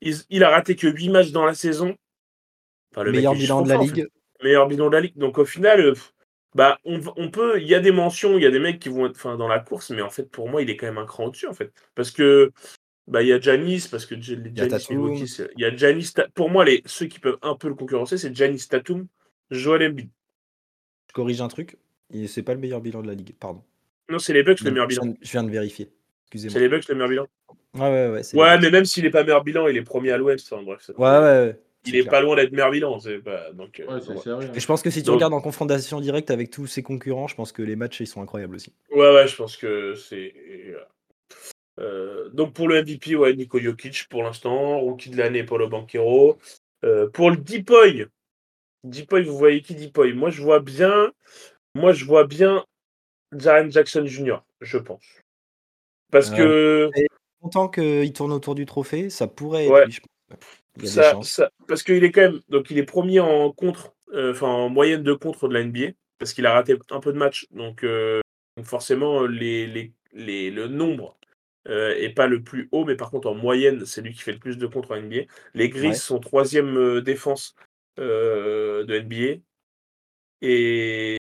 Il, il a raté que 8 matchs dans la saison. Enfin, le Meilleur bilan de la en fait. ligue. Meilleur bilan de la ligue. Donc, au final, euh, bah, on, peut. Il y a des mentions, il y a des mecs qui vont être dans la course, mais en fait, pour moi, il est quand même un cran au-dessus, en fait. Parce que. Bah, il y a Janis, parce que J- les y a Giannis Tatum. Milwaukee, c'est- il y a Janis. Pour moi, les, ceux qui peuvent un peu le concurrencer, c'est Janis Tatum, Joel Embiid. Je corrige un truc. Il- C'est pas le meilleur bilan de la ligue. Pardon. Non, c'est les Bucks le meilleur bilan. je viens de vérifier. C'est Excusez-moi. les Bucks le meilleur bilan. Ouais, ouais, ouais. c'est Ouais, mais même s'il est pas meilleur bilan, il est premier à l'Ouest. Enfin, bref, Ouais, ouais, ouais. Il est pas loin d'être c'est Pas... Donc, euh, Ouais, ouais. Et je pense que si tu Donc- regardes en confrontation directe avec tous ses concurrents, je pense que les matchs ils sont incroyables aussi. ouais, ouais, je pense que c'est. Euh, donc pour le MVP, ouais, Nico Jokic pour l'instant, rookie de l'année Paulo Banquero. Euh, pour le Deepoy, Deepoy, vous voyez qui Deepoy? Moi je vois bien, moi je vois bien Jaren Jackson Jr. Je pense, parce que Content qu'il tourne autour du trophée, ça pourrait être Ouais. lui, je pense. Il ça, parce qu'il est quand même, donc il est premier en contre, euh, enfin en moyenne de contre de la NBA, parce qu'il a raté un peu de matchs, donc, euh, donc forcément les, les, les- le nombre euh, est pas le plus haut, mais par contre en moyenne c'est lui qui fait le plus de contre en NBA. Les Grises Ouais. sont troisième défense de NBA et,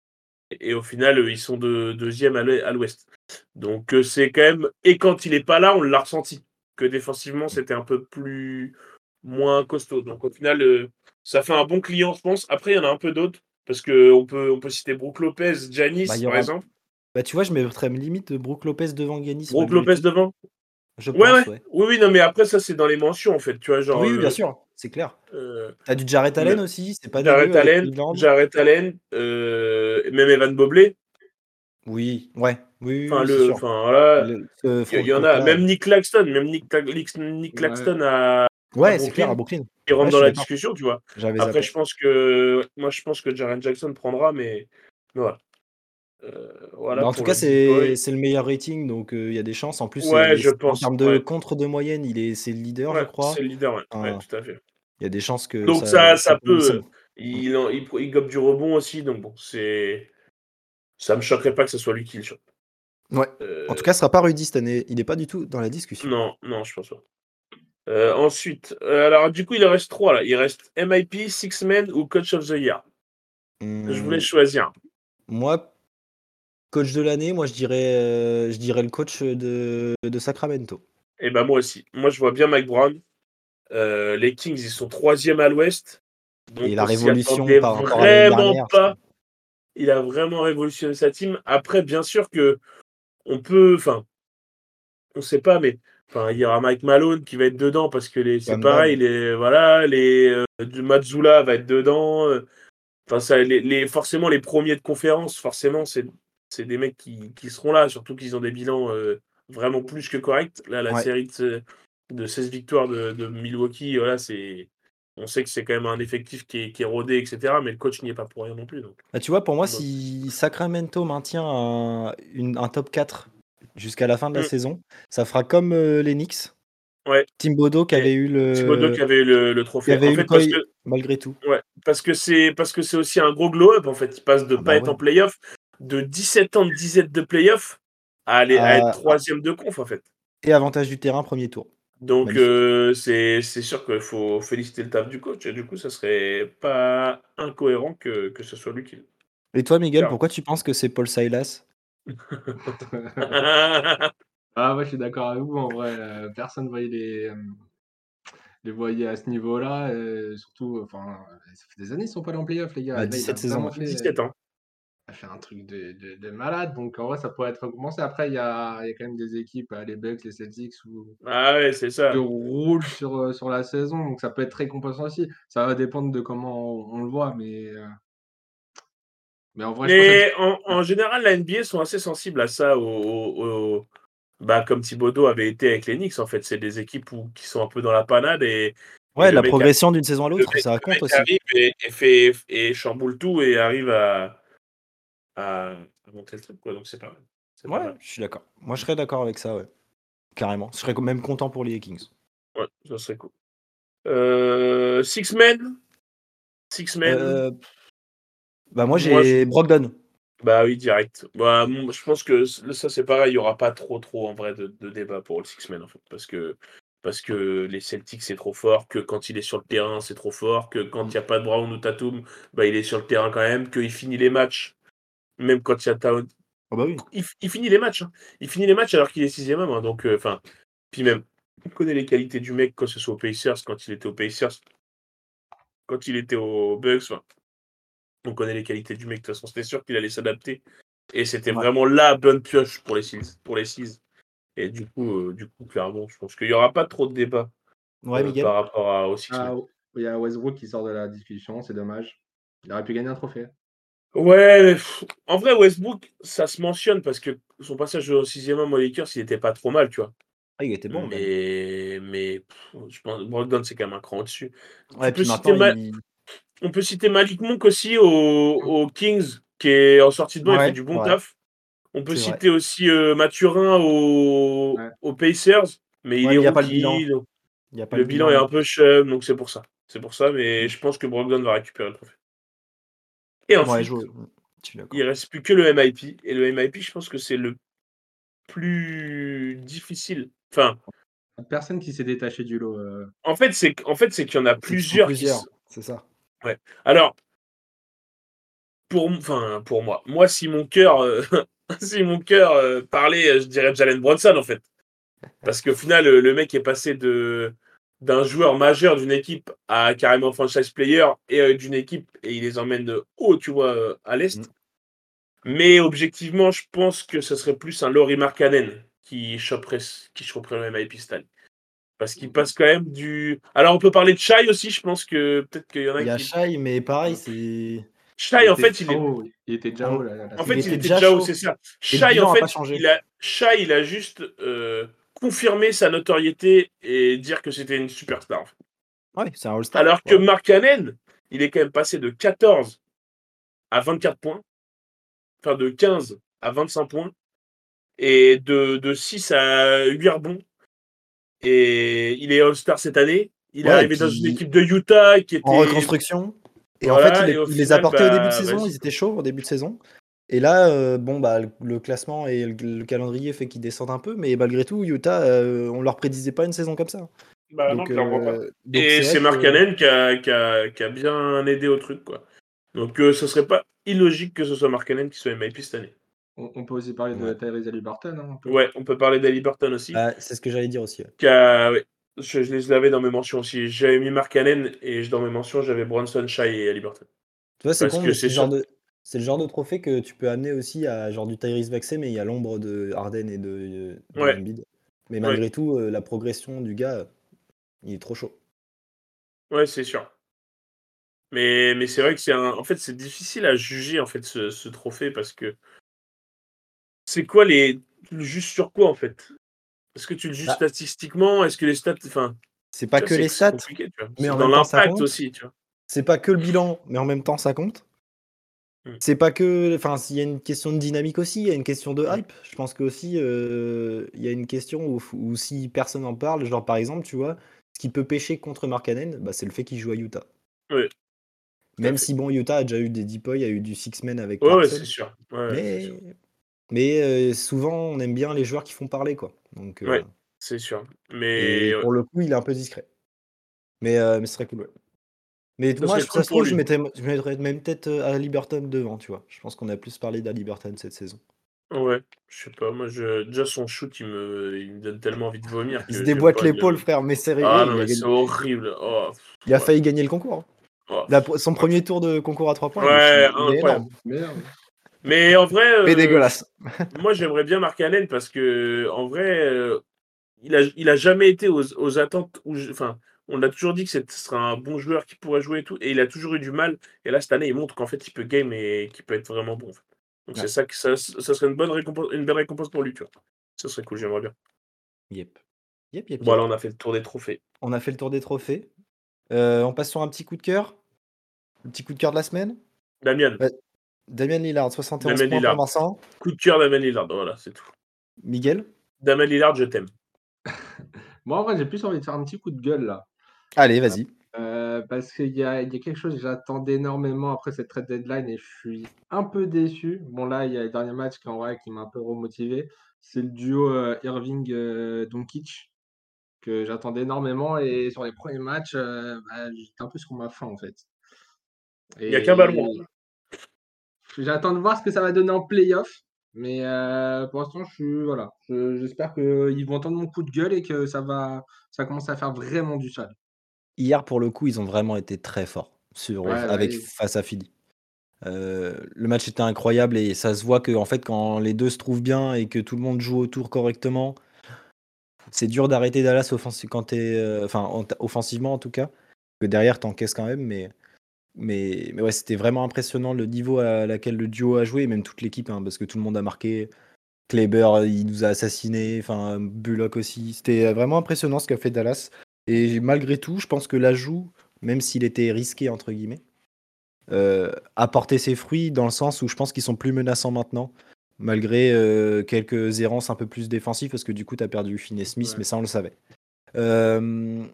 et au final ils sont de, deuxième à l'ou- à l'Ouest. Donc c'est quand même et quand il est pas là on l'a ressenti que défensivement c'était un peu plus moins costaud. Donc au final, euh, ça fait un bon client, je pense. Après, il y en a un peu d'autres. Parce qu'on peut, on peut citer Brook Lopez, Janis, Bah, par aura- exemple. Bah, tu vois, je mettrais limite Brook Lopez devant Giannis. Brook Lopez devant. Je Ouais, pense, ouais. ouais. Oui, oui, non, mais après, ça, c'est dans les mentions, en fait. Tu vois, genre. oui, oui, bien euh, sûr, c'est clair. euh, T'as du Jarrett Allen le- aussi, c'est pas Jarrett Allen. Jarrett Allen, euh, même Evan Mobley. Oui, ouais, oui, oui, Enfin, oui, le, enfin, voilà. Il y, en a. Même Nick Claxton, même Nick, Nick, Ouais. Claxton a, Ouais, c'est clair, à Brooklyn. Il rentre Ouais, dans la discussion, tu vois. Après, zappé. je pense que. Moi, je pense que Jaren Jackson prendra, mais. mais voilà. Euh, voilà Bah, en tout cas, c'est c'est le meilleur rating, donc euh, il y a des chances. En plus, Ouais, c'est- je c'est- en termes de ouais. contre de moyenne, il est, c'est le leader, je crois. c'est le leader, ouais. Enfin, Ouais, tout à fait. Il y a des chances que Donc ça, ça, ça peut. Il, en- il, il gobe du rebond aussi, donc bon, c'est. Ça me choquerait pas que ce soit lui qui le chope. Ouais. Euh, En tout cas, ce sera pas Rudy cette année. Il n'est pas du tout dans la discussion. Non, non, je pense pas. Euh, ensuite, euh, alors du coup, il reste trois là. Il reste MIP, Six Men ou Coach of the Year. Je Hum, voulais choisir. Moi, coach de l'année, moi je dirais, euh, je dirais le coach de, de Sacramento. Et ben moi aussi. Moi, je vois bien Mike Brown. Les Kings, ils sont troisième à l'Ouest. Et la révolution par rapport à vraiment dernière, pas. Il a vraiment révolutionné sa team. Après, bien sûr que on peut, enfin, on sait pas, mais enfin, il y aura Mike Malone qui va être dedans parce que les, c'est pareil, les voilà, les euh, Matsula va être dedans. euh, Enfin, ça, les, les- forcément les premiers de conférence, forcément, c'est c'est des mecs qui, qui seront là, surtout qu'ils ont des bilans euh, vraiment plus que corrects. Là, la Ouais. série de, de 16 victoires de, de Milwaukee, voilà, c'est. On sait que c'est quand même un effectif qui est, qui est rodé, etc. Mais le coach n'y est pas pour rien non plus. Donc. Bah, tu vois, pour moi, Donc- si Sacramento maintient un, une- un top 4 jusqu'à la fin de la Mm. saison, ça fera comme euh, les Knicks. Ouais. Timbodo qui avait eu le. Thibodeau qui avait eu le, le qui trophée. avait En eu fait, le parce Koi, que, malgré tout. ouais, parce que c'est parce que c'est aussi un gros glow-up en fait. Il passe de Ah pas bah être ouais. en playoff, de 17 ans de disette de playoff à aller à Ah, être troisième de conf en fait. Et avantage du terrain, premier tour. Donc euh, c'est sûr qu'il faut féliciter le taf du coach et du coup ça serait pas incohérent que, que ce soit lui qui. Et toi, Miguel, pourquoi tu penses que c'est Paul Silas? Ah, ouais, je suis d'accord avec vous. En vrai, euh, personne ne voyait les, euh, les voyait à ce niveau-là. et surtout, enfin, ça fait des années qu'ils sont pas allés en playoff, les gars. Bah, Et là, il a 17 saisons, vraiment ouais. fait, 17 ans. il a fait un truc de, de, de malade. Donc, en vrai, ça pourrait être commencé. Après, il y a, y a quand même des équipes, euh, les Bucks, les Celtics, où Ah ouais, c'est ça. qui roulent sur, euh, sur la saison. Donc, ça peut être très compensant aussi. Ça va dépendre de comment on, on le voit. Mais, euh, mais en vrai, je pense que Mais en, en général, la NBA sont assez sensibles à ça. Au, au- au- bah, comme Thibodeau avait été avec les Knicks, en fait. C'est des équipes où, qui sont un peu dans la panade et, Ouais, le la progression d'une saison à l'autre, ça mec aussi. arrive et, et fait, et chamboule tout et arrive à, à, à monter le truc. Quoi. Donc c'est pas mal. C'est pas Ouais, mal. je suis d'accord. Moi, je serais d'accord avec ça, ouais. Carrément. Je serais quand même content pour les Kings. Ouais, ça serait cool. Euh, Six Men Six Men Euh, Bah, moi, j'ai Brogdon. Bah oui, direct. Bah, je pense que ça, c'est pareil. Il n'y aura pas trop, trop en vrai de, de débat pour le Six Men en fait. Parce que, parce que les Celtics, c'est trop fort. Que quand il est sur le terrain, c'est trop fort. Que quand il n'y a pas de Brown ou Tatum, bah, il est sur le terrain quand même. Qu'il finit les matchs. Même quand il y a Town. Ah bah oui. Il, il finit les matchs. hein. Il finit les matchs alors qu'il est sixième homme. hein. Donc, euh, enfin. puis même, on connaît les qualités du mec, quand ce soit aux Pacers, quand il était aux Pacers, quand il était aux Bucks. On connaît les qualités du mec. De toute façon, c'était sûr qu'il allait s'adapter. Et c'était Ouais. vraiment la bonne pioche pour les Seals. Pour les Seals. Et du coup, euh, du coup, clairement, je pense qu'il n'y aura pas trop de débat Ouais, euh, par rapport à, aux Six Ah, il y a Westbrook qui sort de la discussion, c'est dommage. Il aurait pu gagner un trophée. Ouais, en vrai, Westbrook, ça se mentionne parce que son passage au sixième homme aux Lakers, il était pas trop mal, tu vois. Ah, il était bon. même. mais, mais pff, je pense Brogdon, c'est quand même un cran au-dessus. Ouais, tu puis peux maintenant, citer Ma- il... On peut citer Malik Monk aussi aux, aux Kings, qui est en sortie de banc, il Ouais, fait du bon ouais. taf. On peut vrai. citer aussi euh, Mathurin aux, Ouais. aux Pacers, mais il Ouais, est il y a pas le bilan. donc il y a pas le bilan est un peu chum, donc c'est pour ça. C'est pour ça, mais je pense que Brogdon va récupérer le trophée. Et ensuite, d'accord. il reste plus que le MIP. Et le MIP, je pense que c'est le plus difficile. Enfin, Personne qui s'est détaché du lot. euh. en fait, c'est en fait, c'est qu'il y en a plusieurs. qui c'est ça. Alors, pour, enfin, pour moi, moi, si mon cœur, euh, si mon cœur euh, parlait, je dirais Jalen Bronson en fait, parce qu'au final, le, le mec est passé de d'un joueur majeur d'une équipe à carrément franchise player et euh, d'une équipe et il les emmène de haut, tu vois, à l'est. Mm. Mais objectivement, je pense que ce serait plus un Laurie Markkanen qui choperait, qui choperait le cette année. Parce qu'il passe quand même du. Alors, on peut parler de Shai aussi, je pense que peut-être qu'il y en a Il y a qui. Shai, mais pareil, c'est. Shai, en était fait, il est. il était déjà En- haut. là, En fait, Il il, était était déjà haut, c'est ça. Shai, en a fait, il a, Shai, il a juste euh, confirmé sa notoriété et dire que c'était une superstar. en fait. Ouais, c'est un All-Star. Alors que. Mark Cannon, il est quand même passé de 14 à 24 points, enfin de 15 à 25 points, et de, de 6 à 8 rebonds. Et il est All-Star cette année. Il est Ouais, arrivé dans une équipe de Utah qui était. en reconstruction. Et en fait, il, les- au il les final, apportait au début de bah, saison, ils étaient chauds au début de saison. Et là, euh, bon, bah, le, classement et le, le calendrier fait qu'ils descendent un peu, mais malgré tout, Utah, euh, on leur prédisait pas une saison comme ça. Bah non, donc, pas. euh, donc Et c'est Mark Cannon qui a, qui, a, qui a bien aidé au truc, quoi. Donc euh, ce serait pas illogique que ce soit Mark Cannon qui soit MIP cette année. On, on peut aussi parler de Ouais. Tyrese Haliburton. Hein. Ouais, on peut parler d'Ali Burton aussi. Ah, c'est ce que j'allais dire aussi. ouais, je, je les avais dans mes mentions aussi. J'avais mis Mark Cannon et je- dans mes mentions, j'avais Bronson, Shai et Ali Burton. Tu vois, c'est le, genre de, c'est le genre de trophée que tu peux amener aussi à genre du Tyrese Maxey, mais il y a l'ombre de Harden et de, de Ouais. Embiid. Mais malgré tout, euh, la progression du gars, il est trop chaud. Ouais, c'est sûr. Mais, mais c'est vrai que c'est un. En fait, c'est difficile à juger en fait ce, ce trophée parce que c'est quoi les. Juste sur quoi en fait? Est-ce que tu le juges Bah. statistiquement? Est-ce que les stats. Enfin, C'est pas tu vois, que les stats, tu mais en dans l'impact aussi, tu vois. c'est pas que le bilan, mais en même temps ça compte. Mm. C'est pas que, enfin, s'il y a une question de dynamique aussi, il y a une question de hype. Je pense que aussi, euh, il y a une question où, où si personne en parle, genre par exemple, tu vois, ce qui peut pêcher contre Markkanen, bah, c'est le fait qu'il joue à Utah. Oui. Même si bon, Utah a déjà eu des deep il y a eu du six men avec Ouais, ouais, c'est sûr. Ouais, ouais, c'est mais sûr. Mais euh, souvent on aime bien les joueurs qui font parler quoi. Donc euh, Ouais. C'est sûr. Mais. pour le coup, il est un peu discret. Mais euh, mais ce serait cool. ouais. Mais Ça moi, je- cool ça se pour trouve, je mettrais, je mettrais même peut-être à Liberton devant, tu vois. Je pense qu'on a plus parlé d'Ali Burton cette saison. Ouais, je sais pas. Moi, je... déjà, son shoot, il me... il me donne tellement envie de vomir Il se déboîte l'épaule, le- frère, mais sérieux, Ah non, mais gagné- c'est horrible. Oh, il a ouais. failli gagner le concours. hein. oh. La- son premier tour de concours à 3 points, Ouais, incroyable. énorme. Merde. Mais en vrai, Mais euh, dégueulasse. moi, j'aimerais bien Mark Allen parce que, en vrai, euh, il, a, il a jamais été aux, aux attentes. Où je- Enfin, on a toujours dit que ce serait un bon joueur qui pourrait jouer et tout, et il a toujours eu du mal. Et là, cette année, il montre qu'en fait, il peut game et qu'il peut être vraiment bon. en fait. Donc, Ouais. c'est ça que ça, ça serait une bonne récompense, une belle récompense pour lui, tu vois. Ça serait cool, j'aimerais bien. Yep. Yep, yep, Voilà, yep. on a fait le tour des trophées. On a fait le tour des trophées. Euh, on passe sur un petit coup de cœur. Le petit coup de cœur de la semaine? Damien, Ouais. Damien Lillard, 71 Damien points Lillard. pour Vincent. coup de cœur Damien Lillard, voilà, c'est tout. Miguel. Damien Lillard, je t'aime. Moi, en vrai, j'ai plus envie de faire un petit coup de gueule là. Allez, vas-y. Euh, parce qu'il y a, il y a quelque chose que j'attendais énormément après cette trade deadline et je suis un peu déçu. Bon, là, il y a le dernier match qui, en vrai, qui m'a un peu remotivé. C'est le duo euh, Irving-Doncic que j'attendais énormément. Et sur les premiers matchs, euh, bah, j'étais un peu sur ma faim en fait. Il n'y a qu'un ballon. J'attends de voir ce que ça va donner en playoff. Mais euh, pour l'instant, je suis voilà. Je- J'espère qu'ils vont entendre mon coup de gueule et que ça va, ça commence à faire vraiment du sale. Hier, pour le coup, ils ont vraiment été très forts sur, Ouais, bah avec face à Philly. Euh, le match était incroyable et ça se voit que en fait, quand les deux se trouvent bien et que tout le monde joue autour correctement, c'est dur d'arrêter Dallas offensi- quand t'es, euh, enfin, en- offensivement en tout cas. Que derrière, t'encaisses quand même, mais, mais, mais ouais, c'était vraiment impressionnant le niveau à laquelle le duo a joué, et même toute l'équipe, hein, parce que tout le monde a marqué. Kleber, il nous a assassinés, enfin, Bullock aussi. C'était vraiment impressionnant ce qu'a fait Dallas. Et malgré tout, je pense que l'ajout, même s'il était risqué, entre guillemets, euh, a porté ses fruits dans le sens où je pense qu'ils sont plus menaçants maintenant, malgré euh, quelques errances un peu plus défensives, parce que du coup, tu as perdu Finney Smith, Ouais. mais ça, on le savait. Euh,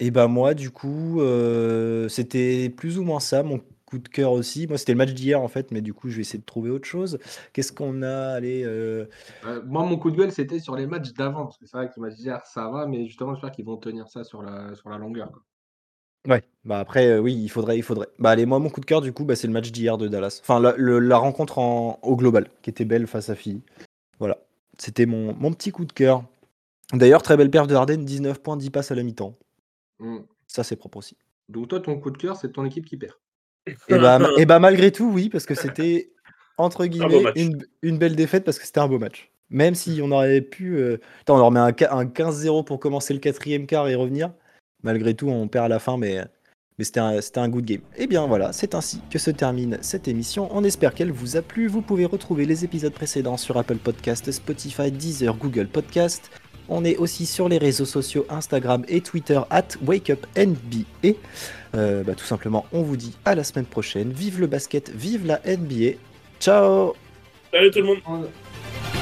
et bah moi, du coup, euh, c'était plus ou moins ça, mon coup de cœur aussi. Moi, c'était le match d'hier, en fait, mais du coup, je vais essayer de trouver autre chose. Qu'est-ce qu'on a? Allez, euh, Euh, moi, mon coup de gueule, c'était sur les matchs d'avant. Parce que c'est vrai que match d'hier, ça va, mais justement, j'espère qu'ils vont tenir ça sur la, sur la longueur. quoi. Ouais, bah après, euh, oui, il faudrait, il faudrait. Bah allez, moi, mon coup de cœur, du coup, bah, c'est le match d'hier de Dallas. Enfin, la, le- la rencontre en, au global, qui était belle face à Philly. Voilà, c'était mon, mon petit coup de cœur. D'ailleurs, très belle perf de Harden, 19 points, 10 passes à la mi-temps. Mm. Ça, c'est propre aussi. Donc, toi, ton coup de cœur, c'est ton équipe qui perd. Et bah, ma- et bah malgré tout, oui, parce que c'était, entre guillemets, une, une belle défaite, parce que c'était un beau match. Même si on aurait pu... euh, on leur met un, qua- un 15-0 pour commencer le quatrième quart et revenir. Malgré tout, on perd à la fin, mais, mais c'était un, c'était un good game. Et bien voilà, c'est ainsi que se termine cette émission. On espère qu'elle vous a plu. Vous pouvez retrouver les épisodes précédents sur Apple Podcast, Spotify, Deezer, Google Podcast. On est aussi sur les réseaux sociaux Instagram et Twitter at WakeUpNBA. Euh, bah, tout simplement, on vous dit à la semaine prochaine. Vive le basket, vive la NBA. Ciao Salut tout le monde. On-